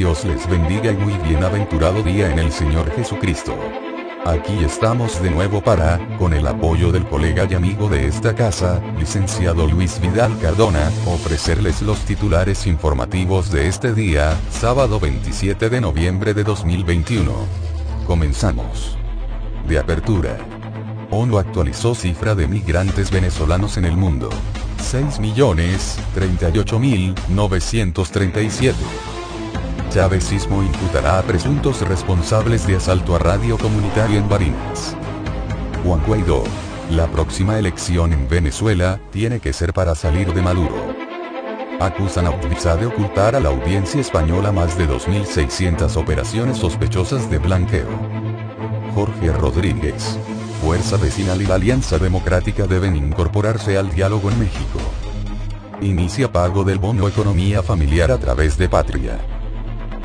Dios les bendiga y muy bienaventurado día en el Señor Jesucristo. Aquí estamos de nuevo para, con el apoyo del colega y amigo de esta casa, licenciado Luis Vidal Cardona, ofrecerles los titulares informativos de este día, sábado 27 de noviembre de 2021. Comenzamos. De apertura. ONU actualizó cifra de migrantes venezolanos en el mundo. 6.038.937. Chavezismo imputará a presuntos responsables de asalto a radio comunitario en Barinas. Juan Guaidó. La próxima elección en Venezuela tiene que ser para salir de Maduro. Acusan a Utliza de ocultar a la audiencia española más de 2.600 operaciones sospechosas de blanqueo. Jorge Rodríguez. Fuerza Vecinal y la Alianza Democrática deben incorporarse al diálogo en México. Inicia pago del bono economía familiar a través de Patria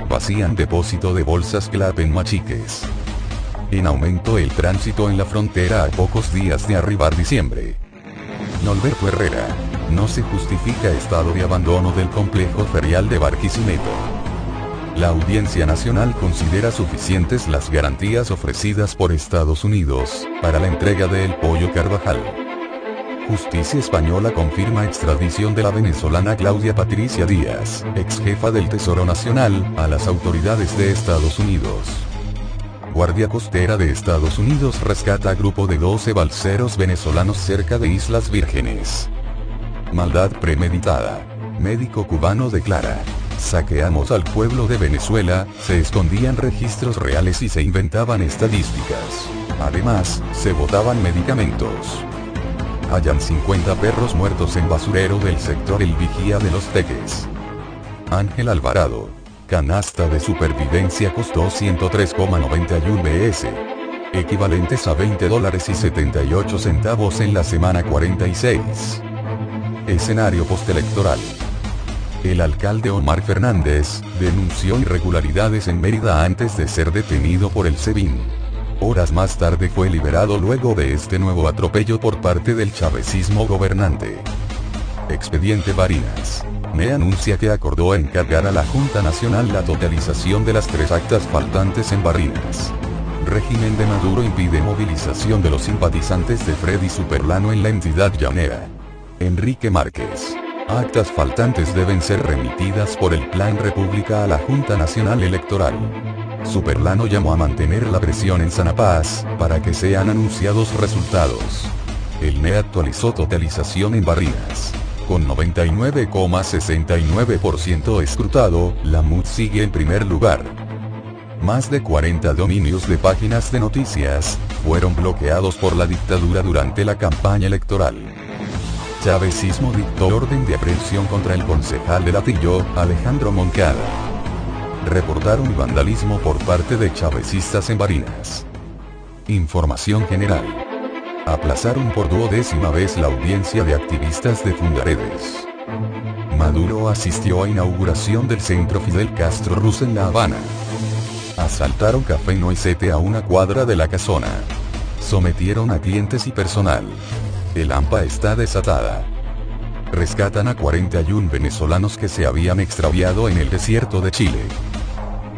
vacían depósito de bolsas CLAP en Machiques. En aumento el tránsito en la frontera a pocos días de arribar diciembre. Norberto Herrera. No se justifica estado de abandono del complejo ferial de Barquisimeto. La Audiencia Nacional considera suficientes las garantías ofrecidas por Estados Unidos, para la entrega de El Pollo Carvajal. Justicia española confirma extradición de la venezolana Claudia Patricia Díaz, ex jefa del Tesoro Nacional, a las autoridades de Estados Unidos. Guardia Costera de Estados Unidos rescata a grupo de 12 balseros venezolanos cerca de Islas Vírgenes. Maldad premeditada. Médico cubano declara. Saqueamos al pueblo de Venezuela, se escondían registros reales y se inventaban estadísticas. Además, se botaban medicamentos. Hayan 50 perros muertos en basurero del sector El Vigía de los Teques. Ángel Alvarado. Canasta de supervivencia costó 103,91 BS. Equivalentes a 20 dólares y 78 centavos en la semana 46. Escenario postelectoral. El alcalde Omar Fernández, denunció irregularidades en Mérida antes de ser detenido por el SEBIN. Horas más tarde fue liberado luego de este nuevo atropello por parte del chavecismo gobernante. Expediente Barinas. Me anuncia que acordó encargar a la Junta Nacional la totalización de las tres actas faltantes en Barinas. Régimen de Maduro impide movilización de los simpatizantes de Freddy Superlano en la entidad llanera. Enrique Márquez. Actas faltantes deben ser remitidas por el Plan República a la Junta Nacional Electoral. Superlano llamó a mantener la presión en Sanapaz, para que sean anunciados resultados. El NE actualizó totalización en Barrinas. Con 99,69% escrutado, la MUD sigue en primer lugar. Más de 40 dominios de páginas de noticias, fueron bloqueados por la dictadura durante la campaña electoral. Chavezismo dictó orden de aprehensión contra el concejal de Latillo, Alejandro Moncada reportaron vandalismo por parte de chavecistas en Barinas. Información general. Aplazaron por duodécima vez la audiencia de activistas de Fundaredes. Maduro asistió a inauguración del centro Fidel Castro Ruz en La Habana. Asaltaron Café Noisete a una cuadra de la casona. Sometieron a clientes y personal. El AMPA está desatada rescatan a 41 venezolanos que se habían extraviado en el desierto de Chile.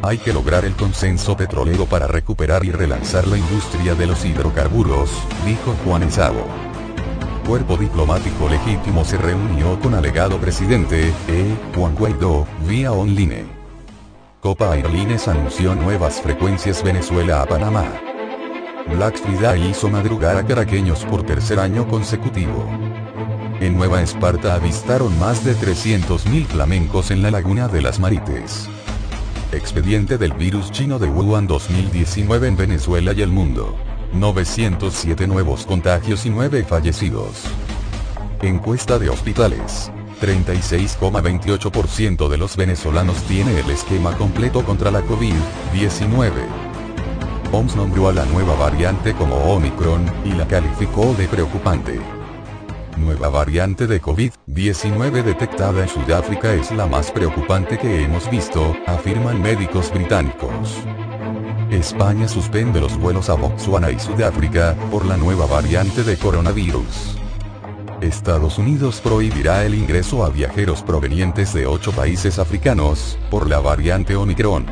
Hay que lograr el consenso petrolero para recuperar y relanzar la industria de los hidrocarburos, dijo Juan Esabo. Cuerpo diplomático legítimo se reunió con alegado presidente, E. Juan Guaidó, vía online. Copa Airlines anunció nuevas frecuencias Venezuela a Panamá. Black Friday hizo madrugar a caraqueños por tercer año consecutivo. En Nueva Esparta avistaron más de 300.000 flamencos en la laguna de las Marites. Expediente del virus chino de Wuhan 2019 en Venezuela y el mundo. 907 nuevos contagios y 9 fallecidos. Encuesta de hospitales. 36,28% de los venezolanos tiene el esquema completo contra la COVID-19. OMS nombró a la nueva variante como Omicron, y la calificó de preocupante. Nueva variante de COVID-19 detectada en Sudáfrica es la más preocupante que hemos visto, afirman médicos británicos. España suspende los vuelos a Botswana y Sudáfrica, por la nueva variante de coronavirus. Estados Unidos prohibirá el ingreso a viajeros provenientes de ocho países africanos, por la variante Omicron.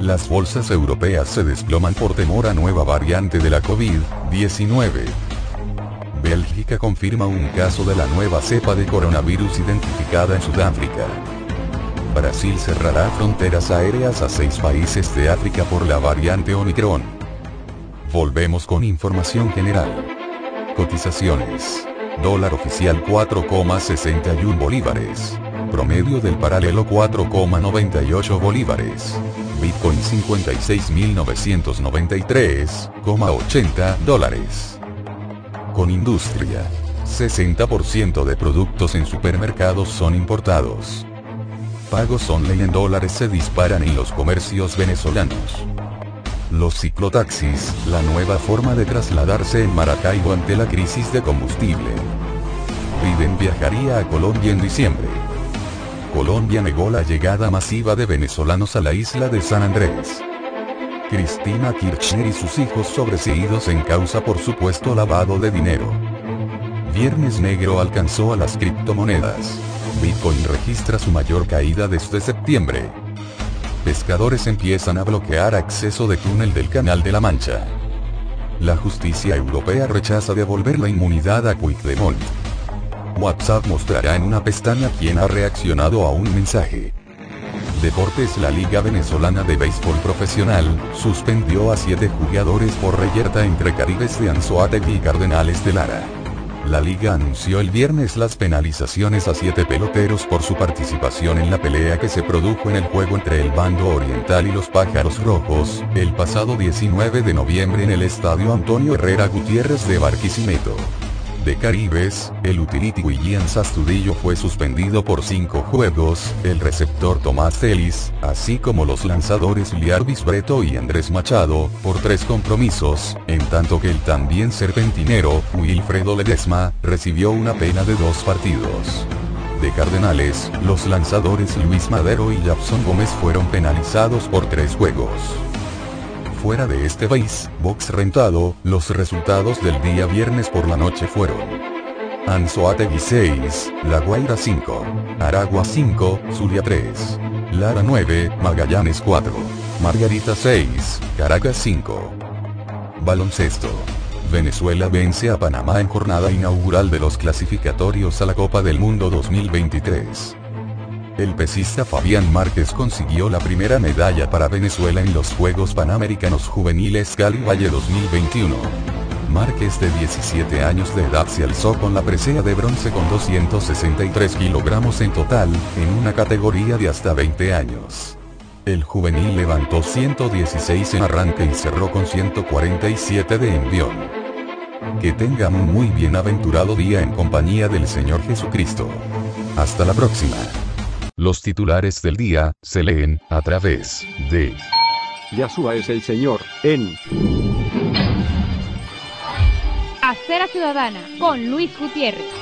Las bolsas europeas se desploman por temor a nueva variante de la COVID-19. Bélgica confirma un caso de la nueva cepa de coronavirus identificada en Sudáfrica. Brasil cerrará fronteras aéreas a seis países de África por la variante Omicron. Volvemos con información general. Cotizaciones. Dólar oficial 4,61 bolívares. Promedio del paralelo 4,98 bolívares. Bitcoin 56.993,80 dólares. Con industria. 60% de productos en supermercados son importados pagos online en dólares se disparan en los comercios venezolanos. Los ciclotaxis, la nueva forma de trasladarse en Maracaibo ante la crisis de combustible. Biden viajaría a Colombia en diciembre. Colombia negó la llegada masiva de venezolanos a la isla de San Andrés. Cristina Kirchner y sus hijos sobreseídos en causa por supuesto lavado de dinero. Viernes Negro alcanzó a las criptomonedas. Bitcoin registra su mayor caída desde septiembre. Pescadores empiezan a bloquear acceso de túnel del Canal de la Mancha. La justicia europea rechaza devolver la inmunidad a Puigdemont. WhatsApp mostrará en una pestaña quién ha reaccionado a un mensaje. Deportes La Liga Venezolana de Béisbol Profesional, suspendió a siete jugadores por reyerta entre Caribes de Anzoátegui y Cardenales de Lara. La liga anunció el viernes las penalizaciones a siete peloteros por su participación en la pelea que se produjo en el juego entre el bando oriental y los pájaros rojos, el pasado 19 de noviembre en el estadio Antonio Herrera Gutiérrez de Barquisimeto de Caribes, el utility William Sastudillo fue suspendido por cinco juegos, el receptor Tomás Celis, así como los lanzadores Liarbis Breto y Andrés Machado, por tres compromisos, en tanto que el también serpentinero, Wilfredo Ledesma, recibió una pena de dos partidos. De Cardenales, los lanzadores Luis Madero y Japson Gómez fueron penalizados por tres juegos fuera de este país, box rentado, los resultados del día viernes por la noche fueron Anzoátegui 6, La Guaira 5, Aragua 5, Zulia 3, Lara 9, Magallanes 4, Margarita 6, Caracas 5. Baloncesto. Venezuela vence a Panamá en jornada inaugural de los clasificatorios a la Copa del Mundo 2023. El pesista Fabián Márquez consiguió la primera medalla para Venezuela en los Juegos Panamericanos Juveniles Cali Valle 2021. Márquez de 17 años de edad se alzó con la presea de bronce con 263 kilogramos en total, en una categoría de hasta 20 años. El juvenil levantó 116 en arranque y cerró con 147 de envión. Que tengan un muy bienaventurado día en compañía del Señor Jesucristo. Hasta la próxima. Los titulares del día se leen a través de Yahshua es el Señor en Acera Ciudadana con Luis Gutiérrez.